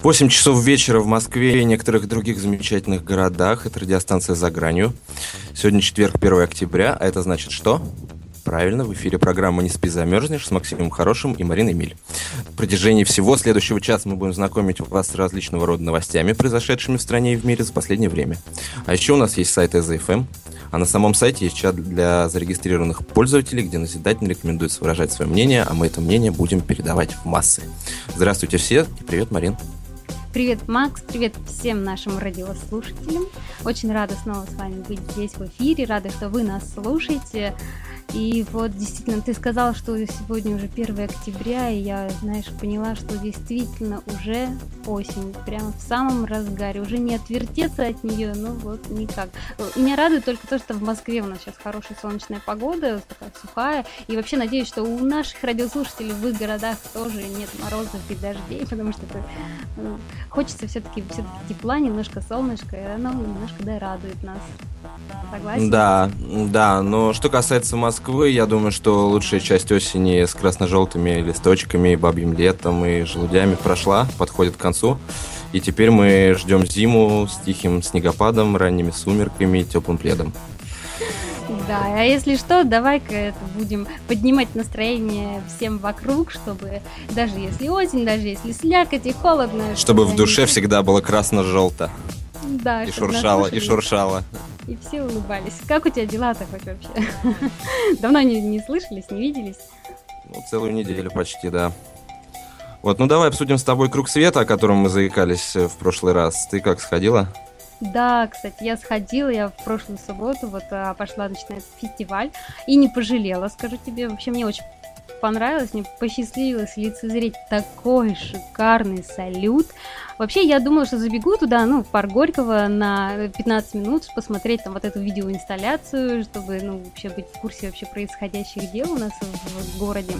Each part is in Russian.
8 часов вечера в Москве и некоторых других замечательных городах. Это радиостанция «За гранью». Сегодня четверг, 1 октября, а это значит что? Правильно, в эфире программа «Не спи, замерзнешь» с Максимом Хорошим и Мариной Миль. В протяжении всего следующего часа мы будем знакомить вас с различного рода новостями, произошедшими в стране и в мире за последнее время. А еще у нас есть сайт ЭЗФМ, а на самом сайте есть чат для зарегистрированных пользователей, где назидательно рекомендуется выражать свое мнение, а мы это мнение будем передавать в массы. Здравствуйте все и привет, Марин. Привет, Макс, привет всем нашим радиослушателям. Очень рада снова с вами быть здесь в эфире, рада, что вы нас слушаете. И вот действительно, ты сказал, что сегодня уже 1 октября, и я, знаешь, поняла, что действительно уже осень, прямо в самом разгаре, уже не отвертеться от нее, ну вот никак. Меня радует только то, что в Москве у нас сейчас хорошая солнечная погода, такая сухая, и вообще надеюсь, что у наших радиослушателей в их городах тоже нет морозов и дождей, потому что это, ну, хочется все-таки все тепла, немножко солнышка, и оно немножко да радует нас. Согласен? Да, да, но что касается Москвы, я думаю, что лучшая часть осени с красно-желтыми листочками, бабьим летом и желудями прошла, подходит к концу. И теперь мы ждем зиму с тихим снегопадом, ранними сумерками и теплым пледом. Да, а если что, давай-ка будем поднимать настроение всем вокруг, чтобы даже если осень, даже если слякоть и холодно... Чтобы в душе всегда было красно-желто. Да, и шуршало, и шуршало. И все улыбались. Как у тебя дела-то хоть вообще? Давно не, не слышались, не виделись? Ну, целую неделю почти, да. Вот, ну давай обсудим с тобой круг света, о котором мы заикались в прошлый раз. Ты как сходила? Да, кстати, я сходила, я в прошлую субботу вот а, пошла на фестиваль и не пожалела, скажу тебе. Вообще мне очень понравилось, мне посчастливилось лицезреть такой шикарный салют. Вообще, я думала, что забегу туда, ну, в парк Горького на 15 минут, посмотреть там вот эту видеоинсталляцию, чтобы, ну, вообще быть в курсе вообще происходящих дел у нас в, городе.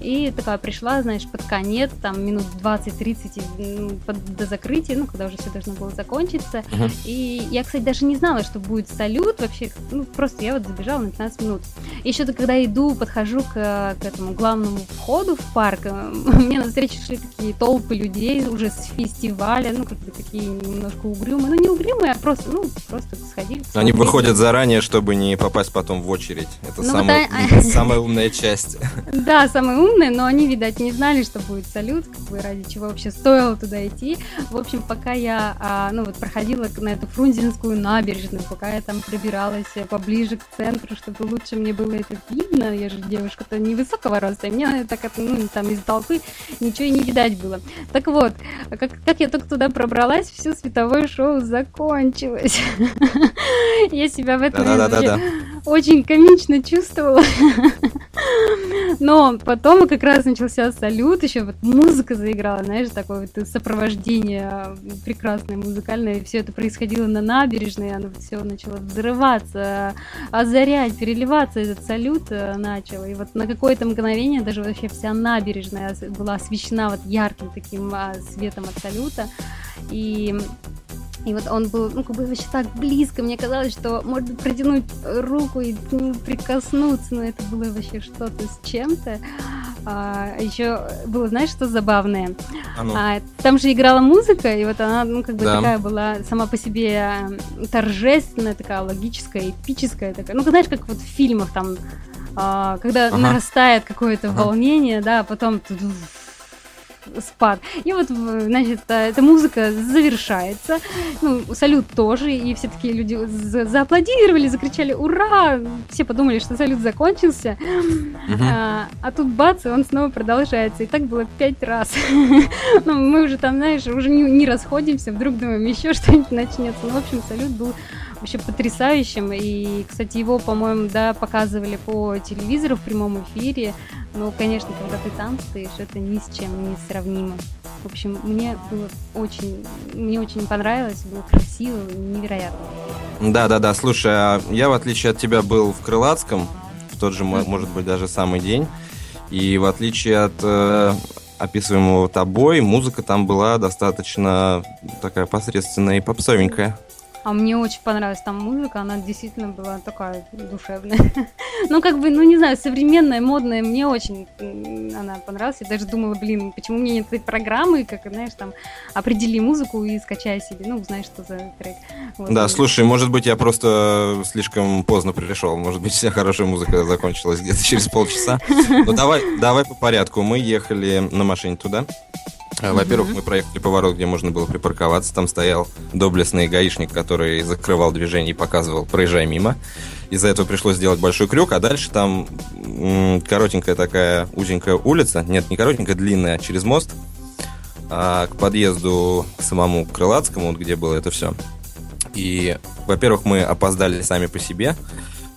И такая пришла, знаешь, под конец, там, минут 20-30 ну, до закрытия, ну, когда уже все должно было закончиться. Uh-huh. И я, кстати, даже не знала, что будет салют вообще, ну, просто я вот забежала на 15 минут. Еще то, когда иду, подхожу к, к этому главному входу в парк, мне навстречу шли такие толпы людей уже с фестиваля фестиваля, ну, как бы такие немножко угрюмые. Ну, не угрюмые, а просто, ну, просто сходили. Они выходят заранее, чтобы не попасть потом в очередь. Это ну, самая, вот, самая умная часть. Да, самая умная, но они, видать, не знали, что будет салют, как бы ради чего вообще стоило туда идти. В общем, пока я, а, ну, вот проходила на эту Фрунзенскую набережную, пока я там пробиралась поближе к центру, чтобы лучше мне было это видно, я же девушка-то невысокого роста, и мне так, ну, там из толпы ничего и не видать было. Так вот, как, как я я только туда пробралась, все световое шоу закончилось. Я себя в этом очень комично чувствовала. Но потом как раз начался салют, еще вот музыка заиграла, знаешь, такое вот сопровождение а, прекрасное музыкальное, все это происходило на набережной, оно все начало взрываться, озарять, переливаться, этот салют э, начал, и вот на какое-то мгновение даже вообще вся набережная была освещена вот ярким таким а, светом от салюта, и и вот он был, ну, как бы вообще так близко. Мне казалось, что можно протянуть руку и к нему прикоснуться, но это было вообще что-то с чем-то. А, еще было, знаешь, что забавное? А ну. а, там же играла музыка, и вот она, ну, как бы да. такая была сама по себе торжественная, такая логическая, эпическая. Такая. Ну, знаешь, как вот в фильмах там, а, когда ага. нарастает какое-то ага. волнение, да, а потом спад. И вот, значит, э, эта музыка завершается. Ну, салют тоже. И все такие люди за зааплодировали, закричали «Ура!». Все подумали, что салют закончился. А, а тут бац, и он снова продолжается. И так было пять раз. ну, мы уже там, знаешь, уже не, не расходимся. Вдруг думаем, еще что-нибудь начнется. Ну, в общем, салют был вообще потрясающим. И, кстати, его, по-моему, да, показывали по телевизору в прямом эфире. Но, конечно, когда ты там стоишь, это ни с чем не сравнимо. В общем, мне было очень, мне очень понравилось, было красиво, невероятно. Да, да, да. Слушай, а я в отличие от тебя был в Крылатском в тот же, может быть, даже самый день. И в отличие от э, описываемого тобой, музыка там была достаточно такая посредственная и попсовенькая. А мне очень понравилась там музыка, она действительно была такая душевная. ну, как бы, ну, не знаю, современная, модная, мне очень она понравилась. Я даже думала, блин, почему мне нет этой программы, как, знаешь, там, определи музыку и скачай себе, ну, знаешь, что за трек. Вот, да, и... слушай, может быть, я просто слишком поздно пришел, может быть, вся хорошая музыка закончилась где-то через полчаса. Ну, давай, давай по порядку. Мы ехали на машине туда. А, во-первых, мы проехали поворот, где можно было припарковаться. Там стоял доблестный гаишник, который закрывал движение и показывал «проезжай мимо». Из-за этого пришлось сделать большой крюк, а дальше там коротенькая такая узенькая улица. Нет, не коротенькая, длинная, а через мост. А к подъезду к самому Крылатскому, вот где было это все. И, во-первых, мы опоздали сами по себе.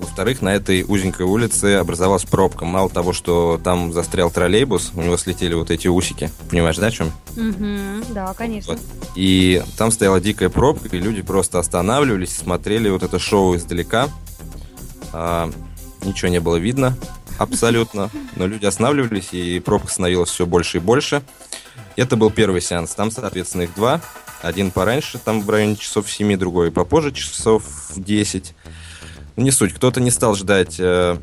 Во-вторых, на этой узенькой улице образовалась пробка. Мало того, что там застрял троллейбус, у него слетели вот эти усики. Понимаешь, да, о чем? Угу, да, конечно. Вот. И там стояла дикая пробка, и люди просто останавливались, смотрели вот это шоу издалека. А, ничего не было видно абсолютно, но люди останавливались, и пробка становилась все больше и больше. Это был первый сеанс. Там, соответственно, их два. Один пораньше, там в районе часов 7, другой попозже, часов 10. Ну, не суть. Кто-то не стал ждать э,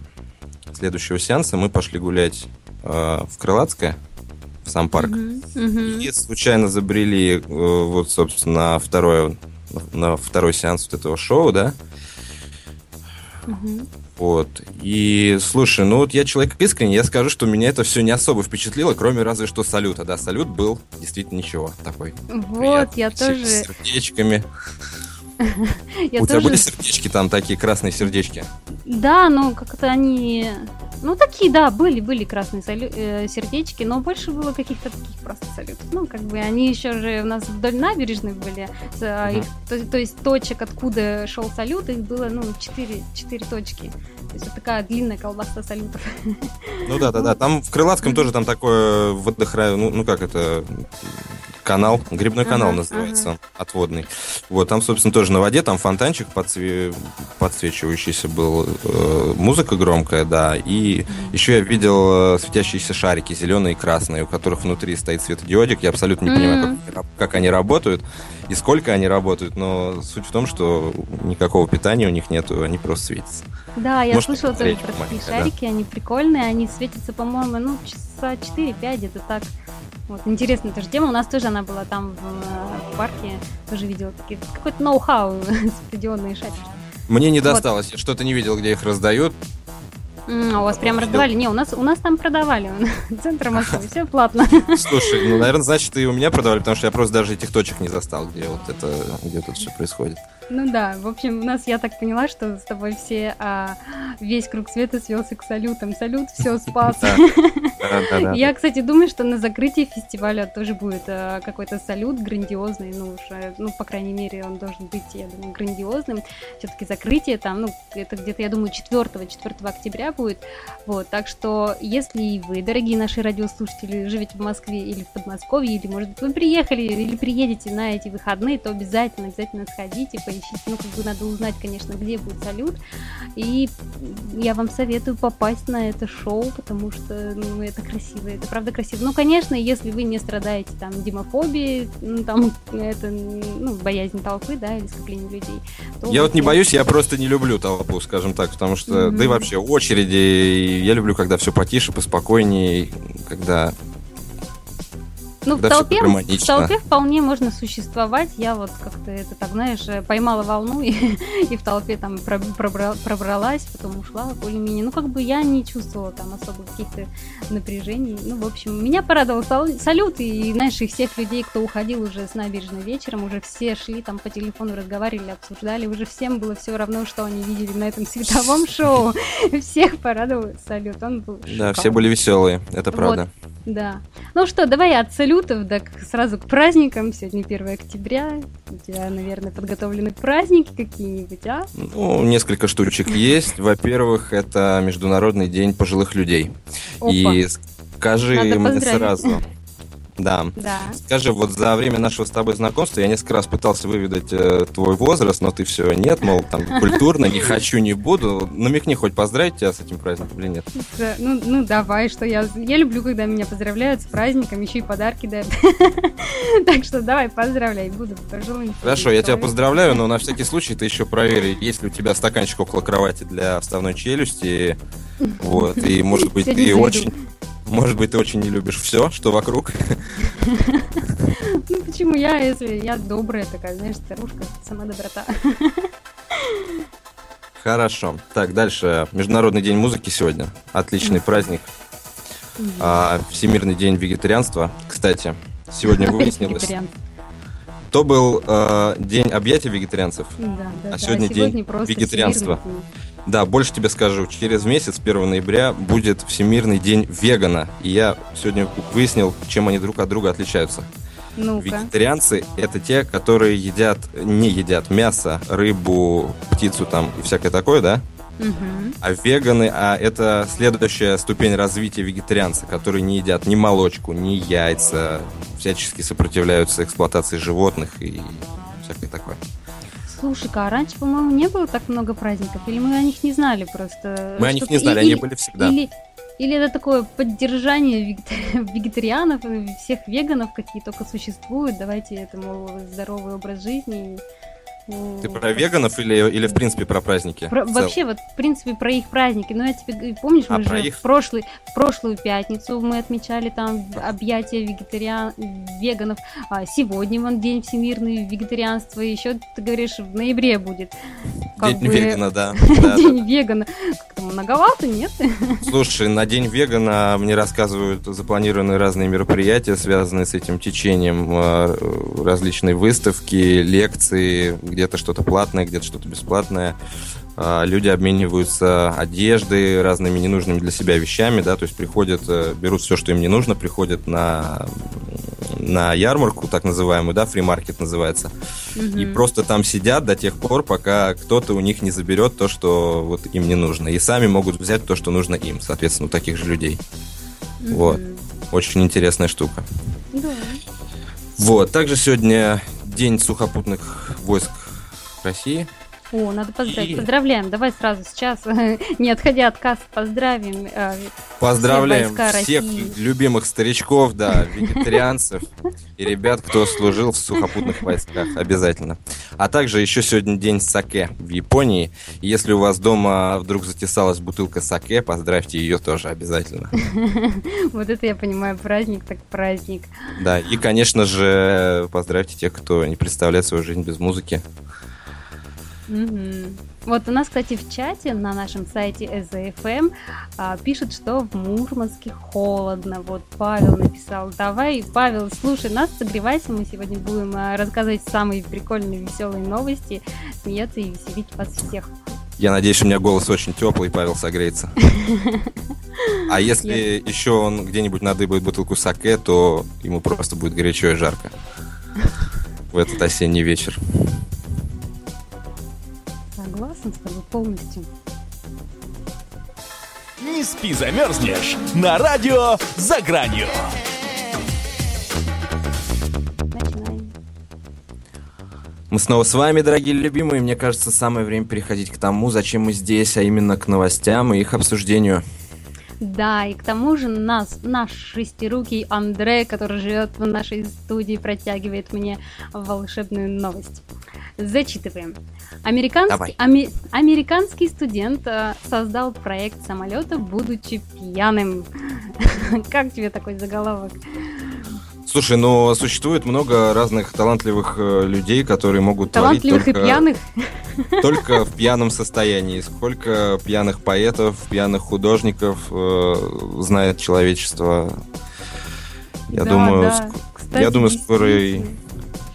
следующего сеанса. Мы пошли гулять э, в Крылатское, в сам парк. Uh-huh. И случайно забрели, э, вот, собственно, на, второе, на второй сеанс вот этого шоу, да. Uh-huh. Вот. И слушай, ну вот я человек искренний, я скажу, что меня это все не особо впечатлило, кроме разве что салюта. Да, салют был действительно ничего такой. Вот, приятный, я тоже. С сердечками. У тебя были сердечки там, такие красные сердечки? Да, но как-то они... Ну, такие, да, были, были красные салю... э, сердечки, но больше было каких-то таких просто салютов. Ну, как бы они еще же у нас вдоль набережной были. Их, то, то есть точек, откуда шел салют, их было, ну, четыре, четыре точки. То есть вот такая длинная колбаса салютов. Ну да, да, да. Там в Крылатском тоже там такое водохра... ну, ну как это, канал, грибной канал ага, называется, ага. отводный. Вот, там, собственно, тоже на воде, там фонтанчик подсве... подсвечивающийся был, э, музыка громкая, да, и еще я видел э, светящиеся шарики, зеленые и красные, у которых внутри стоит светодиодик, я абсолютно не понимаю, как, как они работают и сколько они работают, но суть в том, что никакого питания у них нету, они просто светятся. Да, я Может, слышала тоже про такие шарики, да. они прикольные, они светятся, по-моему, ну, часа 4-5, где-то так. Вот, интересная тоже тема. У нас тоже она была там в, в парке. Тоже видела какой-то ноу-хау стадионные шарики. Мне не досталось. Вот. Я что-то не видел, где их раздают. А у вас прям раздавали? Не, у нас, у нас там продавали. Центр Москвы, все платно. Слушай, ну, наверное, значит, и у меня продавали, потому что я просто даже этих точек не застал, где вот это, где тут все происходит. Ну да, в общем, у нас, я так поняла, что с тобой все, а, весь круг света свелся к салютам. Салют все спас. Я, кстати, думаю, что на закрытии фестиваля тоже будет а, какой-то салют грандиозный, ну уж, э, ну, по крайней мере, он должен быть, я думаю, грандиозным. Все-таки закрытие там, ну, это где-то, я думаю, 4 4 октября будет. Вот, так что, если вы, дорогие наши радиослушатели, живете в Москве или в Подмосковье, или, может быть, вы приехали или приедете на эти выходные, то обязательно, обязательно сходите, поищите поищите. Ну, как бы надо узнать, конечно, где будет салют. И я вам советую попасть на это шоу, потому что, ну, это красиво, это правда красиво. Ну, конечно, если вы не страдаете там демофобией, ну, там, это, ну, боязнь толпы, да, или скопления людей. Я вот не боюсь, я просто не люблю толпу, скажем так, потому что, mm-hmm. да и вообще, очереди, я люблю, когда все потише, поспокойнее, когда ну, в толпе, в толпе вполне можно существовать. Я вот как-то это так, знаешь, поймала волну и, и в толпе там пробра, пробралась, потом ушла более-менее. Ну, как бы я не чувствовала там особо каких-то напряжений. Ну, в общем, меня порадовал салют, и, знаешь, и всех людей, кто уходил уже с набережной вечером, уже все шли там по телефону, разговаривали, обсуждали, уже всем было все равно, что они видели на этом световом шоу. Всех порадовал салют, он был Да, все были веселые, это правда. Да. Ну что, давай от салютов, так сразу к праздникам. Сегодня 1 октября. У тебя, наверное, подготовлены праздники какие-нибудь, а? Ну, несколько штучек есть. Во-первых, это Международный день пожилых людей. Опа. И скажи Надо мне поздравить. сразу. Да. Да. Скажи, вот за время нашего с тобой знакомства я несколько раз пытался выведать э, твой возраст, но ты все нет, мол, там культурно, не хочу, не буду. Намекни хоть поздравить тебя с этим праздником или нет. Да, Ну, ну давай, что я... Я люблю, когда меня поздравляют с праздником, еще и подарки дают. Так что давай, поздравляй, буду пожилым. Хорошо, я тебя поздравляю, но на всякий случай ты еще проверь, есть ли у тебя стаканчик около кровати для вставной челюсти. Вот, и может быть ты очень... Может быть, ты очень не любишь все, что вокруг. Ну почему я, если я добрая такая, знаешь, старушка, сама доброта. Хорошо. Так, дальше. Международный день музыки сегодня. Отличный праздник. А, Всемирный день вегетарианства. Кстати, сегодня выяснилось, то был э, день объятия вегетарианцев. Да, да, А да, сегодня день вегетарианства. всемирный. Да, больше тебе скажу. Через месяц, 1 ноября, будет Всемирный день вегана. И я сегодня выяснил, чем они друг от друга отличаются. Ну-ка. Вегетарианцы – это те, которые едят, не едят мясо, рыбу, птицу там и всякое такое, да? Мгм. А веганы, а это следующая ступень развития вегетарианца, которые не едят ни молочку, ни яйца, всячески сопротивляются эксплуатации животных и всякое такое. Слушай-ка, а раньше, по-моему, не было так много праздников, или мы о них не знали просто? Мы о них не знали, или- они были всегда. Или, или это такое поддержание вегета- вегетарианов, всех веганов, какие только существуют. Давайте это, мол, здоровый образ жизни. Ну, Ты про веганов или, или в принципе про праздники? Про- вообще, вот, в принципе, про их праздники. Но я тебе помнишь, А, мы же их? в, прошлый, в прошлую пятницу мы отмечали там объятия вегетариан... веганов. А сегодня вон день всемирный вегетарианства. Еще, ты говоришь, в ноябре будет. Как День бы вегана, да. День вегана. Как-то многовато, нет? Слушай, на День вегана мне рассказывают запланированы разные мероприятия, связанные с этим течением, э, различные выставки, лекции, где-то что-то платное, где-то что-то бесплатное. А, Люди обмениваются одеждой, разными ненужными для себя вещами, да, то есть приходят, э, берут все, что им не нужно, приходят на, на ярмарку, так называемую, да, фримаркет называется, и Мгм. просто там сидят до тех пор, пока кто-то у них не заберет то, что вот им не нужно. И сами могут взять то, что нужно им, соответственно, у таких же людей. вот. Мгм. Очень интересная штука. Да. Вот. Также сегодня День сухопутных войск России. О, надо поздравить. И- Поздравляем. Давай сразу сейчас, не отходя от касс, поздравим. э, Поздравляем всех России. любимых старичков, да, вегетарианцев и ребят, кто служил в сухопутных войсках. Обязательно. А также еще сегодня день саке в Японии. Если у вас дома вдруг затесалась бутылка саке, поздравьте ее тоже обязательно. Вот это я понимаю, праздник так праздник. Да, и, конечно же, поздравьте тех, кто не представляет свою жизнь без музыки. Мгм. Вот у нас, кстати, в чате на нашем сайте SZFM а, пишут, что в Мурманске холодно. Вот Павел написал. Давай, Павел, слушай нас, согревайся. Мы сегодня будем а, рассказывать самые прикольные, веселые новости, смеяться и веселить вас всех. Я надеюсь, у меня голос очень теплый, Павел согреется. А если еще он где-нибудь надыбает бутылку саке, то ему просто будет горячо и жарко. В этот осенний вечер. Согласен с тобой полностью. Не спи, замерзнешь на радио «За гранью». Начинаем. Мы снова с вами, дорогие любимые. Мне кажется, самое время переходить к тому, зачем мы здесь, а именно к новостям и их обсуждению. Да, и к тому же нас, наш шестирукий Андре, который живет в нашей студии, протягивает мне волшебную новость. Зачитываем. Американский, ами- американский студент э, создал проект самолета, будучи пьяным. Как тебе такой заголовок? Слушай, ну существует много разных талантливых э, людей, которые могут Талантливых и творить только, пьяных? только в пьяном состоянии. Сколько пьяных поэтов, пьяных художников э, знает человечество. Я Да, думаю, да. ск- Кстати, я думаю, скоро и-.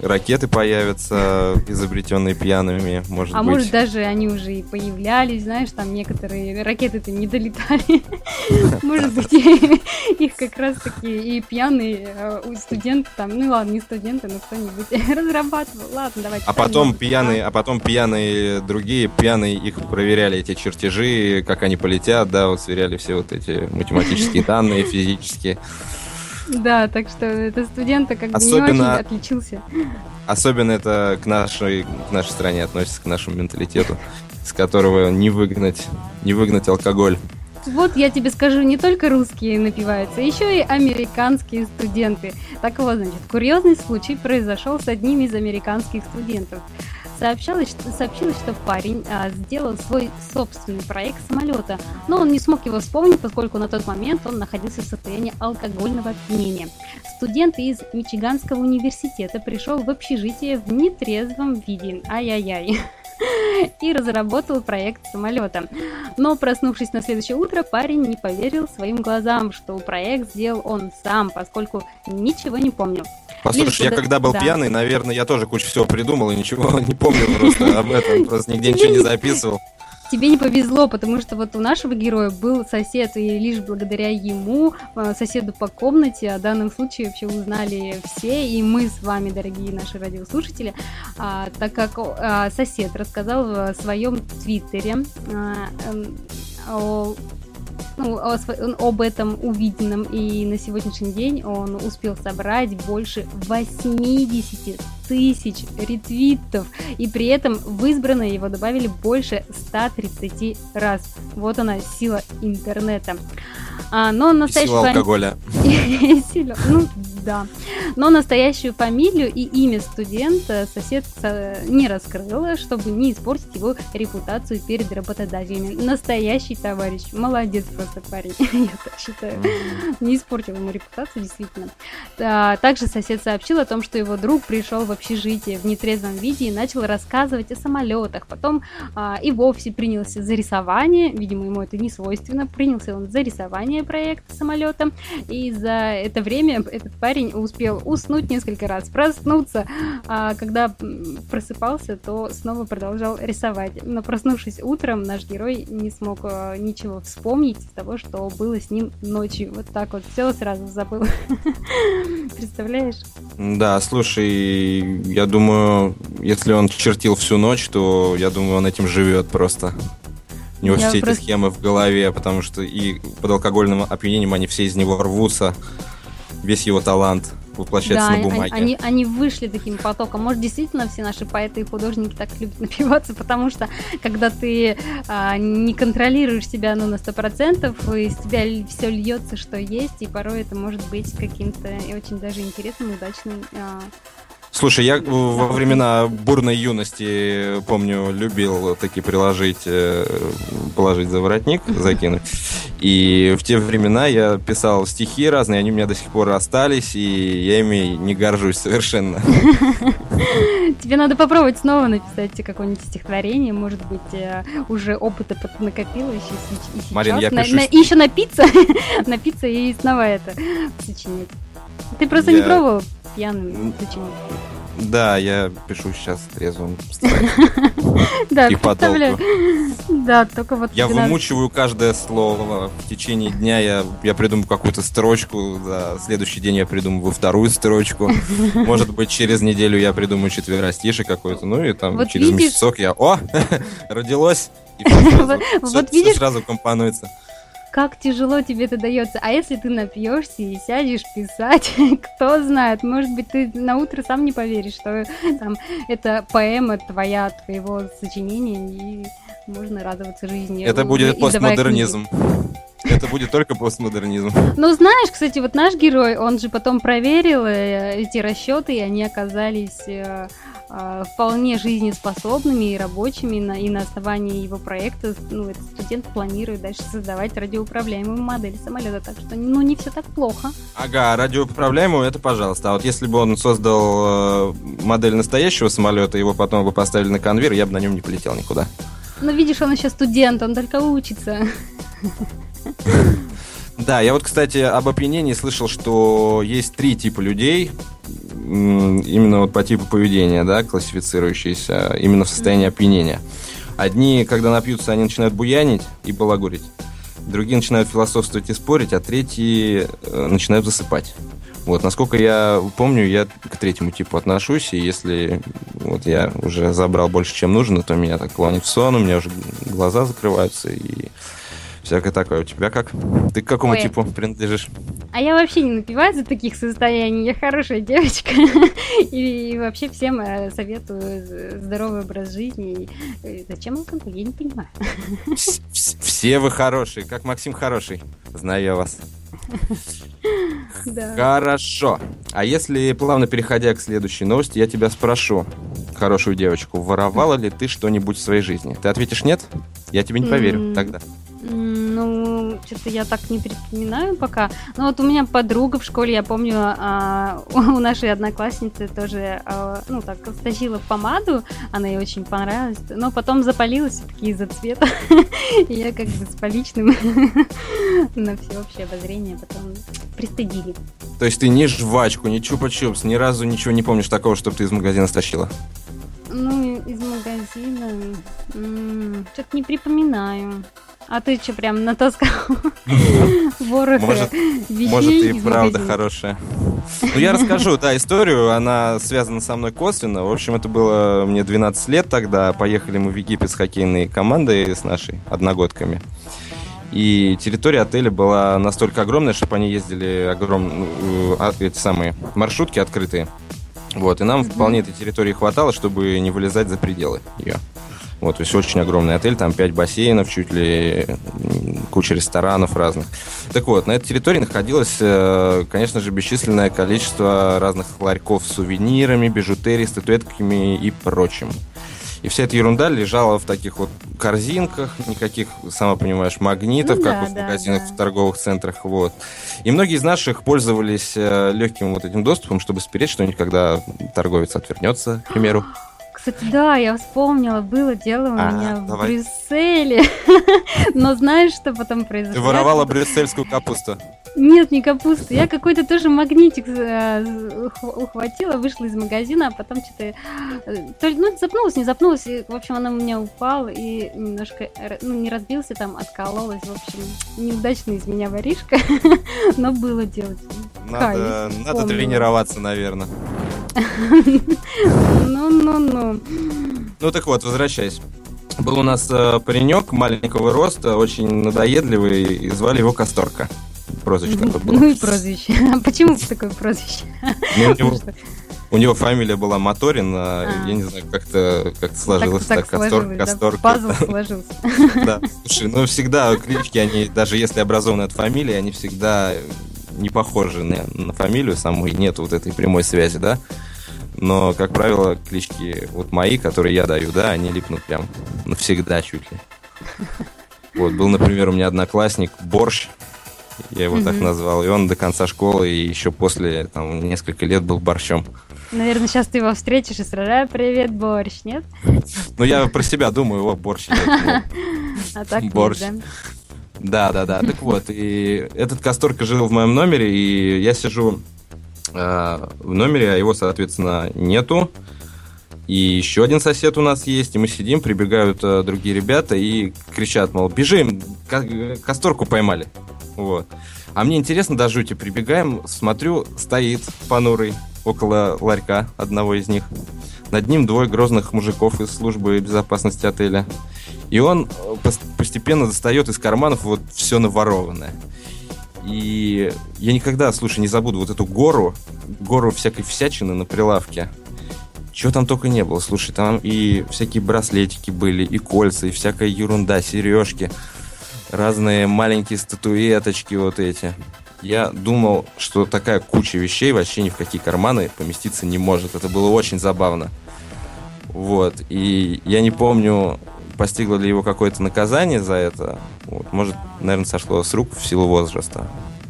Ракеты появятся, изобретенные пьяными, может а быть. может даже они уже и появлялись, знаешь, там некоторые ракеты-то не долетали. Может быть, их как раз таки и пьяные э, студенты там, ну ладно, не студенты, но кто-нибудь разрабатывал. Ладно, давайте. А потом пьяные, а потом пьяные другие пьяные их проверяли эти чертежи, как они полетят, да, вот сверяли все вот эти математические данные, физические. Да, так что это студента как бы не очень отличился. Особенно это к нашей, к нашей стране относится, к нашему менталитету, с которого не выгнать, не выгнать алкоголь. Вот я тебе скажу, не только русские напиваются, еще и американские студенты. Так вот, значит, курьезный случай произошел с одним из американских студентов. Сообщалось, сообщилось, что парень а, сделал свой собственный проект самолета, но он не смог его вспомнить, поскольку на тот момент он находился в состоянии алкогольного опьянения. Студент из Мичиганского университета пришел в общежитие в нетрезвом виде. Ай-яй-яй и разработал проект самолета. Но проснувшись на следующее утро, парень не поверил своим глазам, что проект сделал он сам, поскольку ничего не помнил. Послушай, я когда был да. пьяный, наверное, я тоже кучу всего придумал и ничего не помню просто об этом, просто нигде ничего не записывал тебе не повезло, потому что вот у нашего героя был сосед, и лишь благодаря ему, а, соседу по комнате, о данном случае вообще узнали все, и мы с вами, дорогие наши радиослушатели, а, так как а, сосед рассказал в своем твиттере эм, о ну, об этом увиденном, и на сегодняшний день он успел собрать больше 80 тысяч ретвитов, и при этом в избранное его добавили больше 130 раз. Вот она, сила интернета. А, но настоящую Сила алкоголя. Сила, ну да. Но настоящую фамилию и имя студента сосед не раскрыл, чтобы не испортить его репутацию перед работодателями. Настоящий товарищ. Молодец просто парень, я так считаю. Не испортил ему репутацию, действительно. Также сосед сообщил о том, что его друг пришел в общежитие в нетрезвом виде и начал рассказывать о самолетах. Потом а, и вовсе принялся за рисование. Видимо, ему это не свойственно. Принялся он за рисование проекта самолета. И за это время этот парень успел уснуть несколько раз, проснуться. А когда просыпался, то снова продолжал рисовать. Но проснувшись утром, наш герой не смог э, ничего вспомнить из того, что было с ним ночью. Вот так вот все сразу забыл. Представляешь? Да, слушай, я думаю, если он чертил всю ночь, то я думаю, он этим живет просто. У него я все просто... эти схемы в голове, потому что и под алкогольным опьянением они все из него рвутся. Весь его талант воплощается да, на бумаге. Они, они вышли таким потоком. Может, действительно все наши поэты и художники так любят напиваться, потому что когда ты а, не контролируешь себя ну, на сто процентов, из тебя все льется, что есть, и порой это может быть каким-то очень даже интересным, удачным а, Слушай, я во времена бурной юности, помню, любил такие приложить, э, положить за воротник, закинуть. И в те времена я писал стихи разные, они у меня до сих пор остались, и я ими не горжусь совершенно. Тебе надо попробовать снова написать какое-нибудь стихотворение, может быть, э, уже опыта накопилось и сейчас. Марин, я пишу... Еще напиться, напиться и снова это сочинить. Ты просто не пробовал пьяным сочинить? Да, я пишу сейчас трезвым Да, представляю. Да, только вот... Я вымучиваю каждое слово. В течение дня я, я придумаю какую-то строчку, да, следующий день я придумываю вторую строчку. Может быть, через неделю я придумаю четверостиший какой-то, ну и там через месяцок я... О, родилось! И все сразу компонуется как тяжело тебе это дается. А если ты напьешься и сядешь писать, кто знает, может быть, ты на утро сам не поверишь, что там это поэма твоя, твоего сочинения, и можно радоваться жизни. Это будет постмодернизм. Это будет только постмодернизм. Ну, знаешь, кстати, вот наш герой, он же потом проверил э, эти расчеты, и они оказались э, вполне жизнеспособными и рабочими, на, и на основании его проекта ну, этот студент планирует дальше создавать радиоуправляемую модель самолета, так что ну, не все так плохо. Ага, радиоуправляемую это пожалуйста. А вот если бы он создал э, модель настоящего самолета, его потом бы поставили на конвейер, я бы на нем не полетел никуда. Ну, видишь, он еще студент, он только учится. Да, я вот, кстати, об опьянении слышал, что есть три типа людей. Именно вот по типу поведения, да, классифицирующиеся, именно в состоянии опьянения. Одни, когда напьются, они начинают буянить и балагурить. Другие начинают философствовать и спорить, а третьи э, начинают засыпать. Вот, насколько я помню, я к третьему типу отношусь, и если вот я уже забрал больше, чем нужно, то меня так клонит в сон, у меня уже глаза закрываются, и всякое такое. У тебя как? Ты к какому Ой. типу принадлежишь? А я вообще не напиваю за таких состояний. Я хорошая девочка. И вообще всем э, советую здоровый образ жизни. Зачем алкоголь? Я не понимаю. Все вы хорошие, как Максим хороший. Знаю я вас. Да. Хорошо. А если плавно переходя к следующей новости, я тебя спрошу, хорошую девочку, воровала ли ты что-нибудь в своей жизни? Ты ответишь нет? Я тебе не поверю тогда. Ну, что-то я так не припоминаю пока. Но вот у меня подруга в школе, я помню, а, у нашей одноклассницы тоже, а, ну, так, стащила помаду, она ей очень понравилась, но потом запалилась все-таки из-за цвета. И я как бы с поличным на всеобщее обозрение потом пристыдили. То есть ты ни жвачку, ни чупа-чупс, ни разу ничего не помнишь такого, чтобы ты из магазина стащила? Ну, из магазина... Что-то не припоминаю. А ты что, прям натаскал ворох может, и правда хорошая. Ну, я расскажу, да, историю, она связана со мной косвенно. В общем, это было мне 12 лет тогда. Поехали мы в Египет с хоккейной командой, с нашей одногодками. И территория отеля была настолько огромная, чтобы они ездили огромные, э, а, эти самые маршрутки открытые. Вот, и нам вполне этой территории хватало, чтобы не вылезать за пределы ее. Вот, то есть очень огромный отель, там 5 бассейнов, чуть ли куча ресторанов разных. Так вот, на этой территории находилось, э, конечно же, бесчисленное количество разных ларьков с сувенирами, бижутерией, статуэтками и прочим. И вся эта ерунда лежала в таких вот корзинках, никаких, сама понимаешь, магнитов, ну, как да, в магазинах, да. в торговых центрах, вот. И многие из наших пользовались э, легким вот этим доступом, чтобы спереть что-нибудь, когда торговец отвернется, к примеру. Кстати, да, я вспомнила, было дело у а, меня давай. в Брюсселе. Но знаешь, что потом произошло? Ты воровала брюссельскую капусту. Нет, не капусту. Я какой-то тоже магнитик э, ухватила, вышла из магазина, а потом что-то... Э, ну, запнулась, не запнулась. И, в общем, она у меня упала и немножко... Ну, не разбился там, откололась. В общем, неудачная из меня воришка. Но было делать. Надо, надо тренироваться, наверное. Ну-ну-ну. Ну так вот, возвращаясь. Был у нас э, паренек маленького роста, очень надоедливый, и звали его Касторка. Прозвище такое было. Ну и прозвище. А почему такое прозвище? Ну, у, него, у него фамилия была Моторин, а, а. я не знаю, как-то как сложилось так, так, так Кастор, Касторка. Да, пазл сложился. Да, слушай, ну всегда клички, они, даже если образованы от фамилии, они всегда не похожи на, на фамилию саму, и нет вот этой прямой связи, да? Но, как правило, клички вот мои, которые я даю, да, они липнут прям навсегда чуть ли. Вот, был, например, у меня одноклассник Борщ, я его mm-hmm. так назвал, и он до конца школы и еще после, там, несколько лет был борщом. Наверное, сейчас ты его встретишь и сразу «Привет, борщ», нет? Ну, я про себя думаю, о, борщ. А так борщ. Да, да, да. Так вот, и этот Касторка жил в моем номере, и я сижу э, в номере, а его, соответственно, нету. И еще один сосед у нас есть, и мы сидим, прибегают э, другие ребята и кричат, мол, бежим, Касторку поймали. Вот. А мне интересно, до жути прибегаем, смотрю, стоит понурый около ларька одного из них. Над ним двое грозных мужиков из службы безопасности отеля. И он э, постепенно достает из карманов вот все наворованное. И я никогда, слушай, не забуду вот эту гору, гору всякой всячины на прилавке. Чего там только не было, слушай, там и всякие браслетики были, и кольца, и всякая ерунда, сережки, разные маленькие статуэточки вот эти. Я думал, что такая куча вещей вообще ни в какие карманы поместиться не может. Это было очень забавно. Вот. И я не помню, постигло ли его какое-то наказание за это. Вот. Может, наверное, сошло с рук в силу возраста.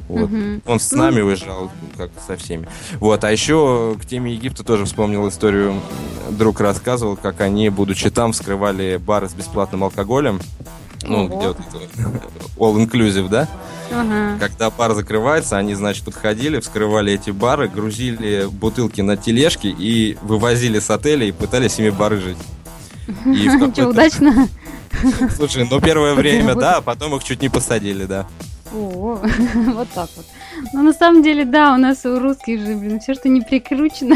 Вот. Угу. Он с нами ну... уезжал, как со всеми. Вот. А еще к теме Египта тоже вспомнил историю. Друг рассказывал, как они, будучи там, вскрывали бары с бесплатным алкоголем. Ну, Ого. где вот это all inclusive, да? Ага. Когда бар закрывается, они, значит, подходили, вскрывали эти бары, грузили бутылки на тележки и вывозили с отеля и пытались ими барыжить. И Что, удачно? Слушай, ну первое время, да, а потом их чуть не посадили, да. О, вот так вот. Но на самом деле, да, у нас у русских же, блин, все, что не прикручено,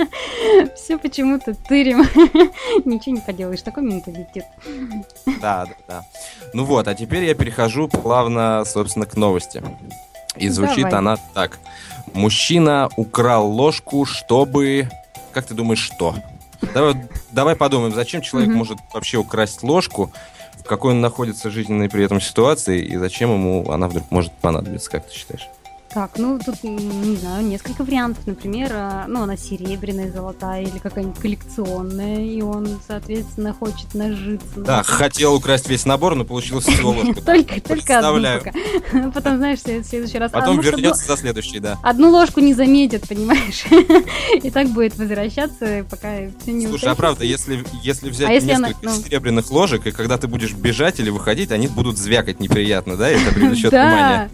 все почему-то тырим. Ничего не поделаешь, такой менталитет. Да, да, да. Ну вот, а теперь я перехожу плавно, собственно, к новости. И звучит Давай. она так. Мужчина украл ложку, чтобы... Как ты думаешь, что? Давай, давай подумаем, зачем человек Мгм. может вообще украсть ложку, в какой он находится жизненной при этом ситуации, и зачем ему она вдруг может понадобиться, как ты считаешь? Так, ну тут, не знаю, несколько вариантов. Например, а, ну она серебряная, золотая или какая-нибудь коллекционная, и он, соответственно, хочет нажиться. на Да, хотел украсть весь набор, но получилось всего ложку. Только, только одну. Потом, знаешь, в следующий раз... Потом вернется за следующий, да. Одну ложку не заметят, понимаешь? И так будет возвращаться, пока все не Слушай, а правда, если, взять А несколько ну. серебряных ложек, и когда ты будешь бежать или выходить, они будут звякать неприятно, да? Это привлечет внимание.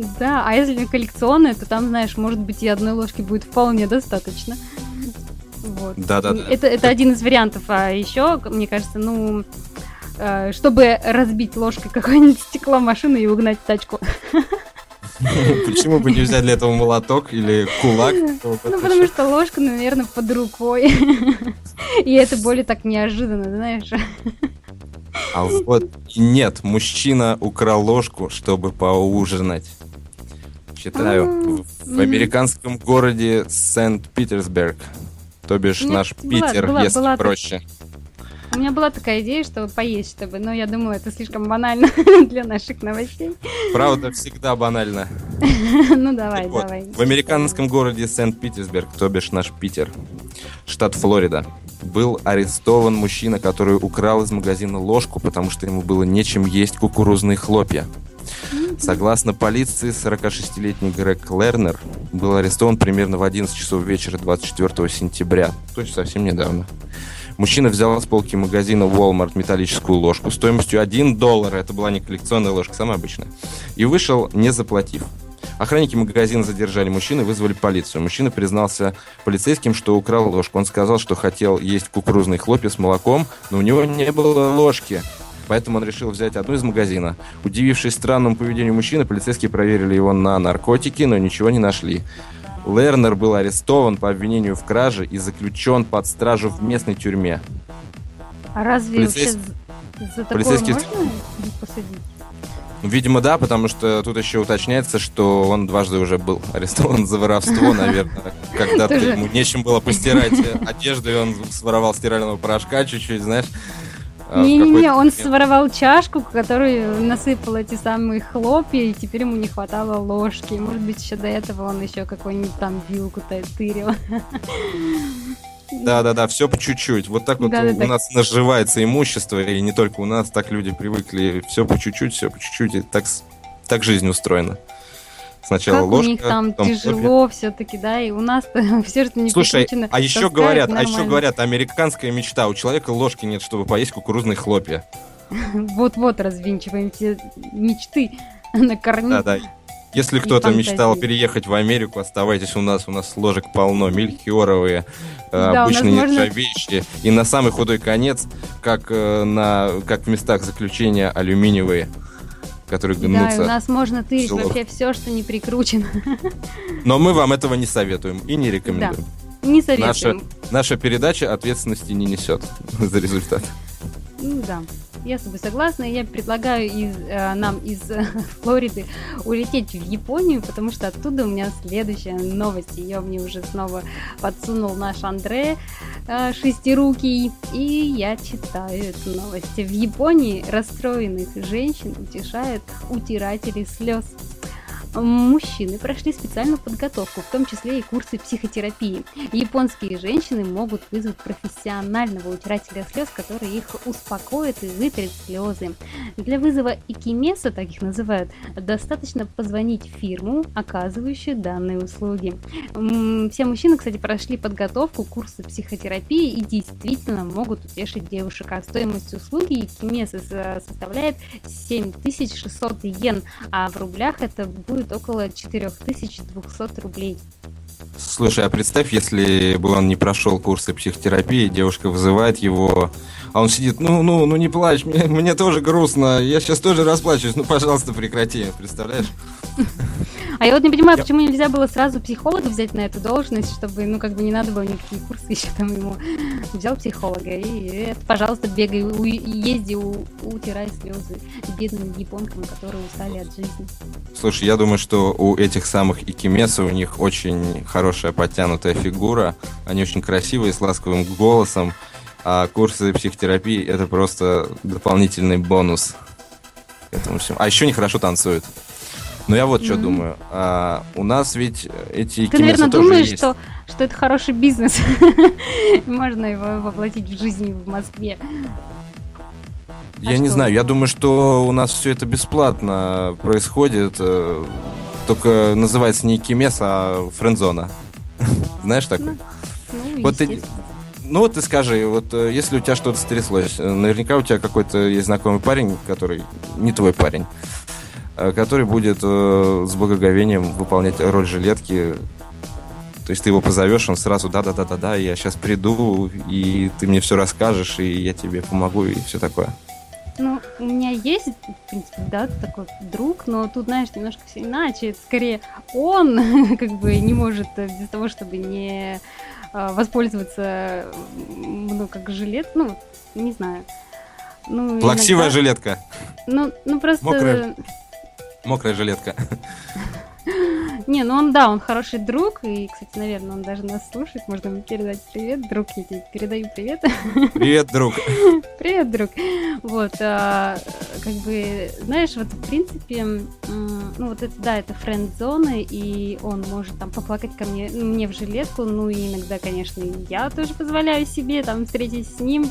Да, да, а если коллекционная, то там, знаешь, может быть, и одной ложки будет вполне достаточно. Вот. Да-да-да. Это, это один из вариантов. А еще, мне кажется, ну, э, чтобы разбить ложкой какое-нибудь стекло машины и угнать тачку. Почему бы не взять для этого молоток или кулак? Ну, потому что ложка, наверное, под рукой. И это более так неожиданно, знаешь. А вот нет, мужчина украл ложку, чтобы поужинать. Читаю. В- американском городе Сент-Питерсберг, то бишь наш Питер, если проще. У меня была такая идея, что поесть, чтобы, но я думаю, это слишком банально для наших новостей. Правда, всегда банально. Ну давай, вот, давай. В американском городе Сент-Питерсберг, то бишь наш Питер, штат Флорида, был арестован мужчина, который украл из магазина ложку, потому что ему было нечем есть кукурузные хлопья. Согласно полиции, 46-летний Грег Лернер был арестован примерно в 11 часов вечера 24 сентября, то есть совсем недавно. Мужчина взял с полки магазина Walmart металлическую ложку стоимостью 1 доллар, это была не коллекционная ложка, самая обычная, и вышел, не заплатив. Охранники магазина задержали мужчину и вызвали полицию. Мужчина признался полицейским, что украл ложку. Он сказал, что хотел есть кукурузные хлопья с молоком, но у него не было ложки. Поэтому он решил взять одну из магазина. Удивившись странному поведению мужчины, полицейские проверили его на наркотики, но ничего не нашли. Лернер был арестован по обвинению в краже и заключен под стражу в местной тюрьме. А разве полицейс- вообще за такое полицейские- можно посадить? Ну, Видимо, да, потому что тут еще уточняется, что он дважды уже был арестован за воровство, наверное. Когда-то Тоже. ему нечем было постирать одежду, и он своровал стирального порошка чуть-чуть, знаешь. А Не-не-не, он своровал чашку, в которую насыпал эти самые хлопья, и теперь ему не хватало ложки. Может быть, еще до этого он еще какую-нибудь там вилку-то тырил. Да-да-да, все по чуть-чуть. Вот так вот Да-да-да. у нас наживается имущество, и не только у нас, так люди привыкли. Все по чуть-чуть, все по чуть-чуть, и так, так жизнь устроена. Сначала Как у ложка, них там тяжело все-таки, да, и у нас-то все, что не Слушай, а еще говорят, а еще нормально. говорят, американская мечта. У человека ложки нет, чтобы поесть кукурузные хлопья. Вот-вот развинчиваем все мечты на корню. Да, да. Если кто-то мечтал переехать в Америку, оставайтесь у нас. У нас ложек полно, мельхиоровые, э, Да, у нас обычные можно- нержавеющие. И на самый худой конец, как, э, на, как в местах заключения, алюминиевые, которые Да, гнутся. у нас можно тырить вообще все, что не прикручено. Но мы вам этого не советуем и не рекомендуем. Не советуем. Наша передача ответственности не несет за результат. Ну да, я с тобой согласна. Я предлагаю из, э, нам из э, Флориды улететь в Японию, потому что оттуда у меня следующая новость. Ее мне уже снова подсунул наш Андре э, шестирукий. И я читаю эту новость. В Японии расстроенных женщин утешают утиратели слез. Мужчины прошли специальную подготовку, в том числе и курсы психотерапии. Японские женщины могут вызвать профессионального утирателя слез, который их успокоит и вытрет слезы. Для вызова икимеса, так их называют, достаточно позвонить в фирму, оказывающую данные услуги. Все мужчины, кстати, прошли подготовку, курсы психотерапии и действительно могут утешить девушек. А стоимость услуги икимеса составляет 7600 йен, а в рублях это будет около 4200 рублей. Слушай, а представь, если бы он не прошел курсы психотерапии, девушка вызывает его, а он сидит, ну, ну, ну не плачь, мне, мне тоже грустно, я сейчас тоже расплачусь, ну, пожалуйста, прекрати, представляешь? А я вот не понимаю, почему нельзя было сразу психолога взять на эту должность, чтобы, ну, как бы не надо было никакие курсы еще там ему. Взял психолога и, пожалуйста, бегай, у, езди, у, утирай слезы бедным японкам, которые устали от жизни. Слушай, я думаю, что у этих самых икимеса у них очень хорошая подтянутая фигура, они очень красивые, с ласковым голосом, а курсы психотерапии это просто дополнительный бонус этому всему. А еще они хорошо танцуют. Но я вот mm-hmm. что думаю. А, у нас ведь эти Ты, наверное, думаешь, есть. что, что это хороший бизнес. Можно его воплотить в жизнь в Москве. Я а не знаю, я думаю, что у нас все это бесплатно происходит. Э, только называется не Кимес, а френдзона. Знаешь такое? Ну, ну, вот ты, ну вот ты скажи, вот э, если у тебя что-то стряслось, э, наверняка у тебя какой-то есть знакомый парень, который не твой парень. Э, который будет э, с благоговением выполнять роль жилетки. То есть ты его позовешь, он сразу да-да-да-да-да, я сейчас приду, и ты мне все расскажешь, и я тебе помогу, и все такое. Ну, у меня есть, в принципе, да, такой друг, но тут, знаешь, немножко все иначе. Это скорее он, как бы, не может э, без того, чтобы не воспользоваться, ну, как жилет, ну, не знаю. Ну, Плаксивая иногда... жилетка. Ну, ну просто... Мокрая. Мокрая жилетка. Не, ну он, да, он хороший друг, и, кстати, наверное, он даже нас слушает, можно ему передать привет, друг, я тебе передаю привет. Привет, друг. Привет, друг. Вот, а, как бы, знаешь, вот, в принципе, ну, вот это, да, это френд-зона, и он может там поплакать ко мне, мне в жилетку, ну, и иногда, конечно, я тоже позволяю себе там встретиться с ним,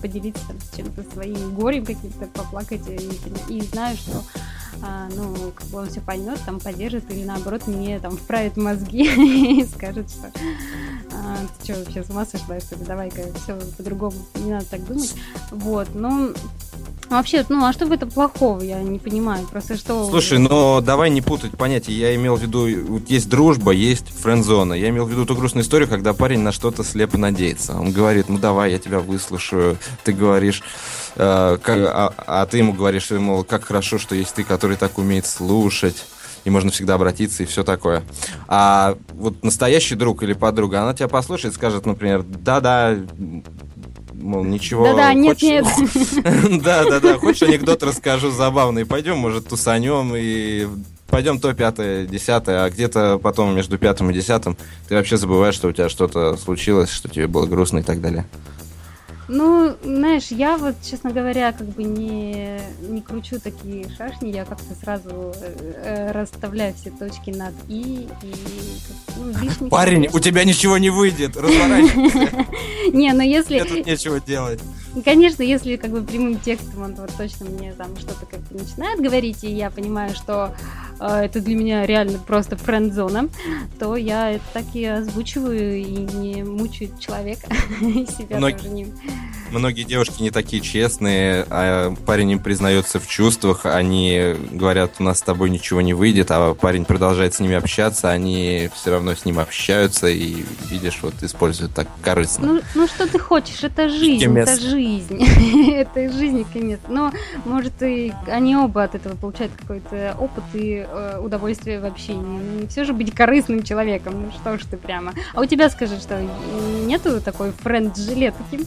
поделиться там с чем-то своим горем каким-то, поплакать, и, и знаю, что а, ну, как бы он все поймет, там поддержит или наоборот мне там вправит мозги и скажет, что а, ты что, вообще с ума сошла, давай-ка все по-другому, не надо так думать. Вот, ну, Вообще, ну а что в этом плохого, я не понимаю. Просто что... Слушай, но давай не путать понятия. Я имел в виду, вот есть дружба, есть френдзона. Я имел в виду ту грустную историю, когда парень на что-то слепо надеется. Он говорит, ну давай, я тебя выслушаю. Ты говоришь, э, как, а, а ты ему говоришь, мол, как хорошо, что есть ты, который так умеет слушать и можно всегда обратиться и все такое. А вот настоящий друг или подруга, она тебя послушает, скажет, например, да-да, мол, ничего. Да-да, нет-нет. Да-да-да, хочешь анекдот расскажу забавный, пойдем, может, тусанем и пойдем то пятое, десятое, а где-то потом между пятым и десятым ты вообще забываешь, что у тебя что-то случилось, что тебе было грустно и так далее. Ну, знаешь, я вот, честно говоря, как бы не, не кручу такие шашни, я как-то сразу э, э расставляю все точки над «и», и ну, Парень, у тебя ничего не выйдет, разворачивайся. Не, ну если... Мне тут нечего делать. Конечно, если как бы прямым текстом он вот точно мне там что-то как-то начинает говорить, и я понимаю, что э, это для меня реально просто френд-зона, то я это так и озвучиваю и не мучаю человека и себя тоже не... Bye. Многие девушки не такие честные, а парень им признается в чувствах, они говорят, у нас с тобой ничего не выйдет, а парень продолжает с ними общаться, они все равно с ним общаются и, видишь, вот используют так корыстно. Ну, ну что ты хочешь, это жизнь, это жизнь, это жизнь конец. Но, может, и они оба от этого получают какой-то опыт и э, удовольствие в общении. Не все же быть корыстным человеком, ну что ж ты прямо. А у тебя, скажи, что нету такой френд-жилетки?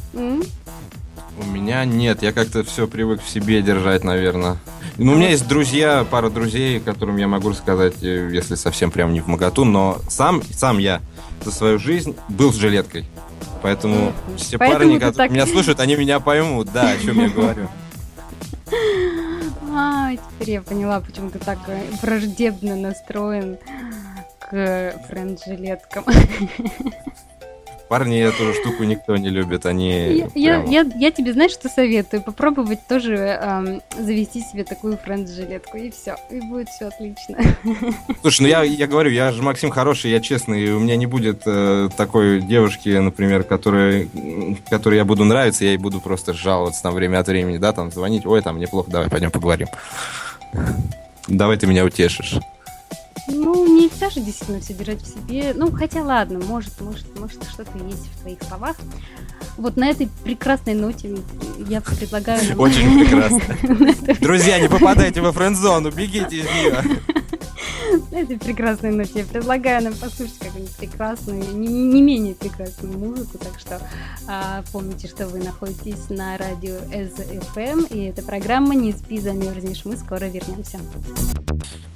У меня нет, я как-то все привык в себе держать, наверное. Ну, у меня есть друзья, пара друзей, которым я могу рассказать, э, если совсем прям не в моготу, но сам, сам я за свою жизнь был с жилеткой. Поэтому все Поэтому парни, которые так... меня слушают, они меня поймут, да, о чем я говорю. А, теперь я поняла, почему ты так э, враждебно настроен к френд-жилеткам. Парни эту штуку никто не любит, они... Я, я, я, я тебе, знаешь, что советую? Попробовать тоже эм, завести себе такую френд-жилетку, и все, и будет все отлично. Слушай, ну я, я говорю, я же Максим хороший, я честный, и у меня не будет э, такой девушки, например, которой, которой я буду нравиться, я ей буду просто жаловаться там время от времени, да, там звонить, ой, там неплохо, давай пойдем поговорим. Давай ты меня утешишь. Ну, нельзя же действительно все держать в себе. Ну, хотя ладно, может, может, может, что-то есть в твоих словах. Вот на этой прекрасной ноте я предлагаю... Очень прекрасно. Друзья, не попадайте во френд-зону, бегите из нее. На этой прекрасной ноте я предлагаю нам послушать какую-нибудь прекрасную, не, не менее прекрасную музыку, так что а, помните, что вы находитесь на радио SFM, и эта программа «Не спи, замерзнешь». Мы скоро вернемся.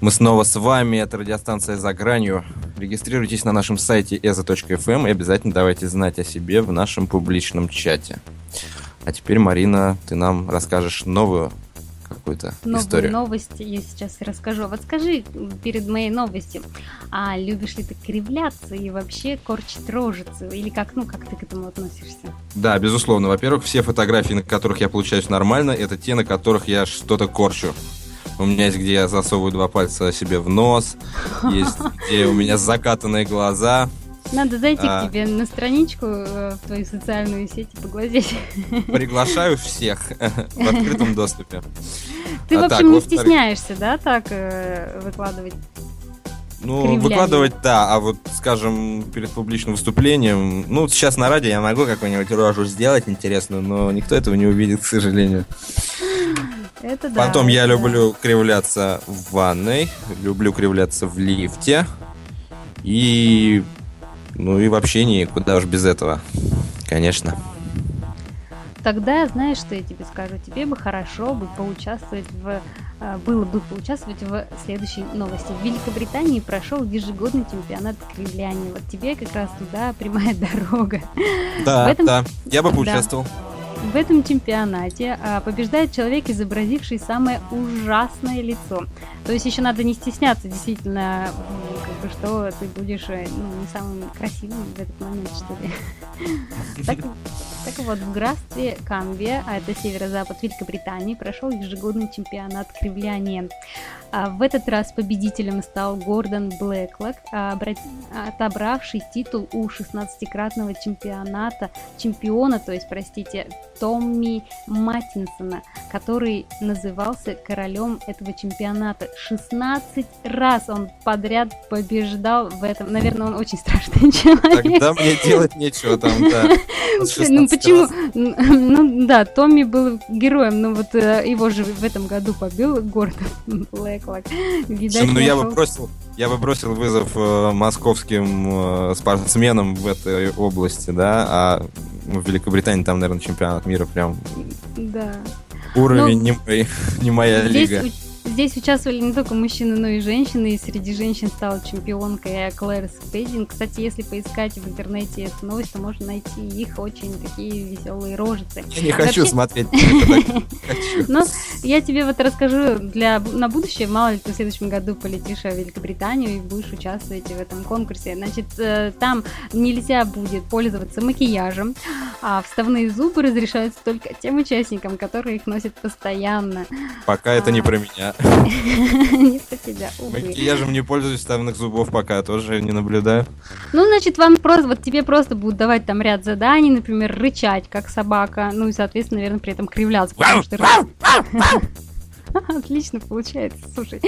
Мы снова с вами, это радиостанция «За гранью». Регистрируйтесь на нашем сайте eza.fm и обязательно давайте знать о себе в нашем публичном чате. А теперь, Марина, ты нам расскажешь новую какую-то Новую историю. новость я сейчас расскажу. Вот скажи перед моей новостью, а любишь ли ты кривляться и вообще корчить рожицу? Или как, ну, как ты к этому относишься? Да, безусловно. Во-первых, все фотографии, на которых я получаюсь нормально, это те, на которых я что-то корчу. У меня есть, где я засовываю два пальца себе в нос, есть, где у меня закатанные глаза. Надо зайти а, к тебе на страничку э, в твою социальную сеть и поглазеть. Приглашаю всех в открытом доступе. Ты, а в общем, так, не стесняешься, да, так э, выкладывать? Ну, кривляния. выкладывать, да, а вот, скажем, перед публичным выступлением, ну, сейчас на радио я могу какую-нибудь рожу сделать интересную, но никто этого не увидит, к сожалению. Это да. Потом я да. люблю кривляться в ванной, люблю кривляться в лифте. И ну и в общении, куда уж без этого. Конечно. Тогда знаешь, что я тебе скажу? Тебе бы хорошо бы поучаствовать в э, было бы поучаствовать в следующей новости. В Великобритании прошел ежегодный чемпионат кривляния. Вот тебе как раз туда прямая дорога. Да, этом... да, я бы поучаствовал. Да. В этом чемпионате а, побеждает человек, изобразивший самое ужасное лицо. То есть еще надо не стесняться, действительно, бы, что ты будешь э, ну, не самым красивым в этот момент, что ли. Так, так вот, в графстве Камбия, а это северо-запад Великобритании, прошел ежегодный чемпионат кривляния. А в этот раз победителем стал Гордон Блэклок, отобравший титул у 16-кратного чемпионата, чемпиона, то есть, простите, Томми Маттинсона, который назывался королем этого чемпионата. 16 раз он подряд побеждал в этом. Наверное, он очень страшный человек. Тогда мне делать нечего там, да. Ну почему? Ну да, Томми был героем, но вот э, его же в этом году побил Гордон Блэклок. Видать, ну я бы бросил, я бы бросил вызов э, московским э, спортсменам в этой области, да, а в Великобритании там, наверное, чемпионат мира прям... Да. Уровень ну, не, мой, не моя здесь лига. Здесь участвовали не только мужчины, но и женщины, и среди женщин стала чемпионкой Клэр Спейдинг. Кстати, если поискать в интернете эту новость, то можно найти их очень такие веселые рожицы. Я не хочу Вообще... смотреть. Ну, я тебе вот расскажу для на будущее, мало ли ты в следующем году полетишь в Великобританию и будешь участвовать в этом конкурсе. Значит, э, там нельзя будет пользоваться макияжем, а вставные зубы разрешаются только тем участникам, которые их носят постоянно. Пока это не а. про меня. Не про тебя, Я же не пользуюсь ставных зубов пока, тоже не наблюдаю. Ну, значит, вам просто, вот тебе просто будут давать там ряд заданий, например, рычать, как собака, ну и, соответственно, наверное, при этом кривляться, потому что... Отлично получается, слушай.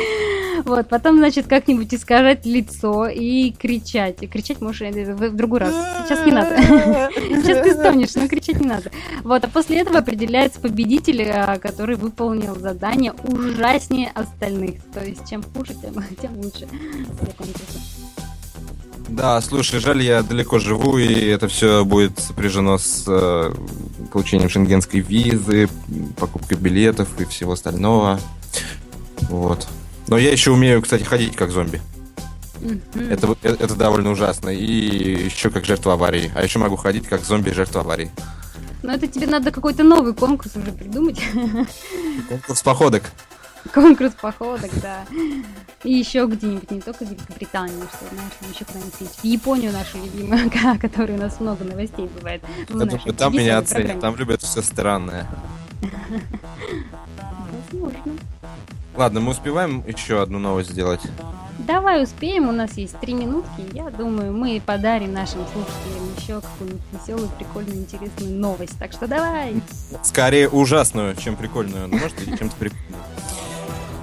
Вот, потом, значит, как-нибудь искажать лицо и кричать. И кричать можешь в, другой раз. Сейчас не надо. Сейчас ты стонешь, но кричать не надо. Вот, а после этого определяется победитель, а, который выполнил задание ужаснее остальных. То есть, чем хуже, тем, тем лучше для. Да, слушай, жаль, я далеко живу, и это все будет сопряжено с э, получением шенгенской визы, покупкой билетов и всего остального. Вот. Но я еще умею, кстати, ходить как зомби. Mm-hmm. Это, э, это довольно ужасно. И еще как жертва аварии. А еще могу ходить как зомби жертва аварии. Но это тебе надо какой-то новый конкурс уже придумать. Конкурс походок. Конкурс походок, да. И еще где-нибудь, не только в Великобритании, что, знаешь, там еще куда-нибудь. В Японию нашу любимую, которой у нас много новостей бывает. Я думаю, там меня оценят, там любят все странное. Возможно. Ладно, мы успеваем еще одну новость сделать. Давай успеем, у нас есть три минутки. Я думаю, мы подарим нашим слушателям еще какую-нибудь веселую, прикольную, интересную новость. Так что давай. Скорее ужасную, чем прикольную. Ну, может, или чем-то прикольную.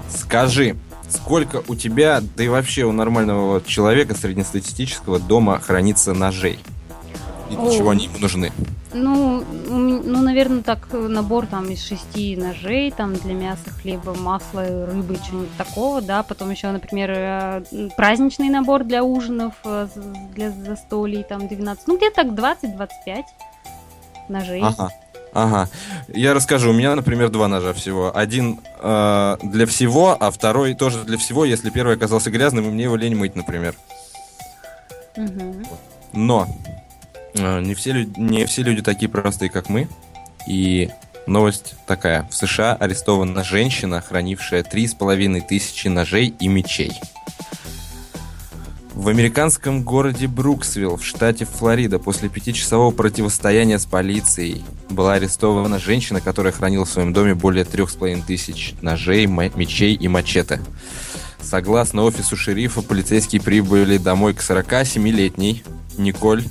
Скажи, сколько у тебя, да и вообще у нормального человека среднестатистического дома хранится ножей? И для О. чего они ему нужны? Ну, ну, наверное, так э, набор там из шести ножей, там для мяса, хлеба, масла, рыбы, чего-нибудь такого, да. Потом еще, например, э, праздничный набор для ужинов, э, для застолий, там 12, ну где-то так 20-25 ножей. Ага. Ага. Я расскажу. У меня, например, два ножа всего. Один э, для всего, а второй тоже для всего, если первый оказался грязным, и мне его лень мыть, например. Мгм. Но э, не, все люди, не все люди такие простые, как мы. И новость такая. В США арестована женщина, хранившая три с половиной тысячи ножей и мечей. В американском городе Бруксвилл в штате Флорида после пятичасового противостояния с полицией была арестована женщина, которая хранила в своем доме более трех с половиной тысяч ножей, мечей и мачете. Согласно офису шерифа, полицейские прибыли домой к 47-летней Николь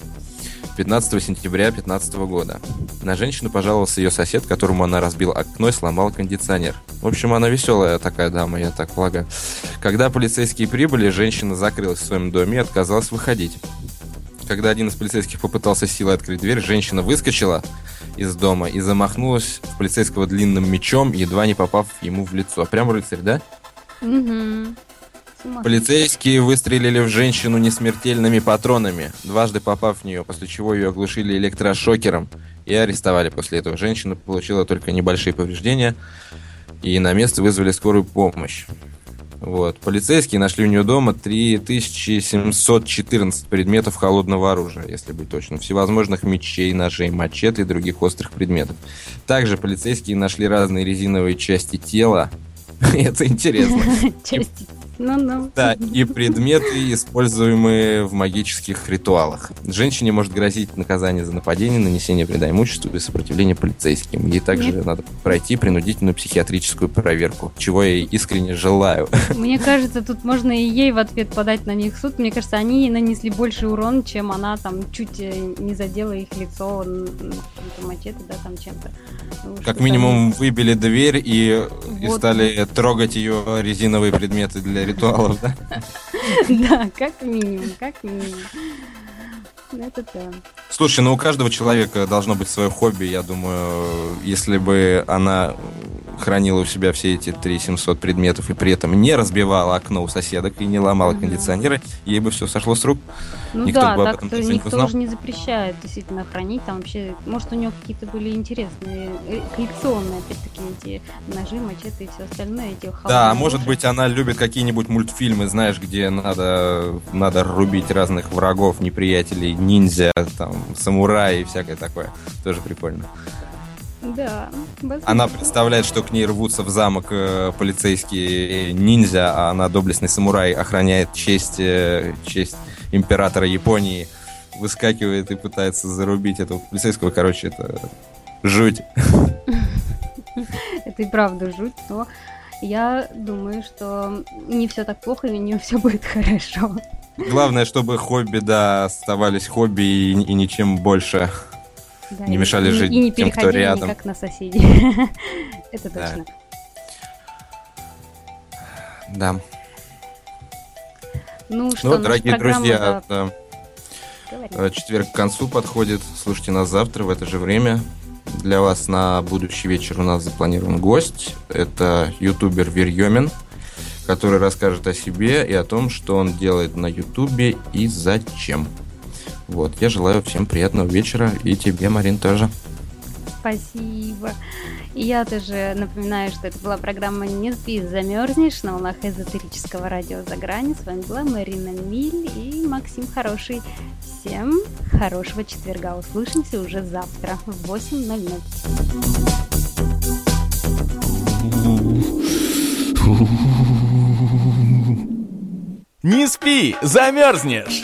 15 сентября 2015 года. На женщину пожаловался ее сосед, которому она разбила окно и сломала кондиционер. В общем, она веселая такая дама, я так полагаю. Когда полицейские прибыли, женщина закрылась в своем доме и отказалась выходить. Когда один из полицейских попытался силой открыть дверь, женщина выскочила из дома и замахнулась в полицейского длинным мечом, едва не попав ему в лицо. Прям рыцарь, да? Мгм. Полицейские выстрелили в женщину несмертельными патронами, дважды попав в нее, после чего ее оглушили электрошокером и арестовали после этого. Женщина получила только небольшие повреждения, и на место вызвали скорую помощь. Вот. Полицейские нашли у нее дома 3714 предметов холодного оружия, если быть точным. Всевозможных мечей, ножей, мачете и других острых предметов. Также полицейские нашли разные резиновые части тела. Это интересно. Части. Ну-ну. Да, и предметы, используемые в магических ритуалах. Женщине может грозить наказание за нападение, нанесение вреда имуществу и сопротивление полицейским. Ей также Нет. надо пройти принудительную психиатрическую проверку, чего я ей искренне желаю. Мне кажется, тут можно и ей в ответ подать на них в суд. Мне кажется, они ей нанесли больше урон, чем она там чуть э, не задела их лицо мачете, да, там чем-то. Ну, Как минимум выбили дверь и, и Вот. стали трогать ее резиновые предметы для ритуалов, да? Да, как минимум, как минимум. Это да. Слушай, ну у каждого человека должно быть свое хобби, я думаю, если бы она хранила у себя все эти 3700 предметов и при этом не разбивала окно у соседок и не ломала Мгм. кондиционеры, ей бы все сошло с рук. Ну Никто да, бы об так этом то даже не никто узнал. же не запрещает действительно хранить там вообще. Может, у него какие-то были интересные, э, коллекционные, опять-таки, эти ножи, мачете и все остальное, эти Да, может быть, она любит какие-нибудь мультфильмы, знаешь, где надо, надо рубить разных врагов, неприятелей, ниндзя, там, самураи и всякое такое. Тоже прикольно. Да, возможно. Она представляет, что к ней рвутся в замок э, полицейские ниндзя, а она доблестный самурай, охраняет честь, э, честь императора Японии, выскакивает и пытается зарубить этого полицейского. Короче, это жуть. Это и правда жуть, но я думаю, что не все так плохо, и у нее все будет хорошо. Главное, чтобы хобби, да, оставались хобби и, и ничем больше. Да, Не и- мешали и- жить И не тем, кто рядом. никак на соседей. Это точно. Да. Ну что, Ну, дорогие друзья, да, э, четверг к концу подходит. Слушайте нас завтра в это же время. Для вас на будущий вечер у нас запланирован гость. Это ютубер Верьемин, который расскажет о себе и о том, что он делает на ютубе и зачем. Вот, я желаю всем приятного вечера и тебе, Марин, тоже. Спасибо. И я тоже напоминаю, что это была программа «Не спи, замерзнешь» на волнах эзотерического радио «За грани». С вами была Марина Миль и Максим Хороший. Всем хорошего четверга. Услышимся уже завтра в 8.00. Не спи, замерзнешь!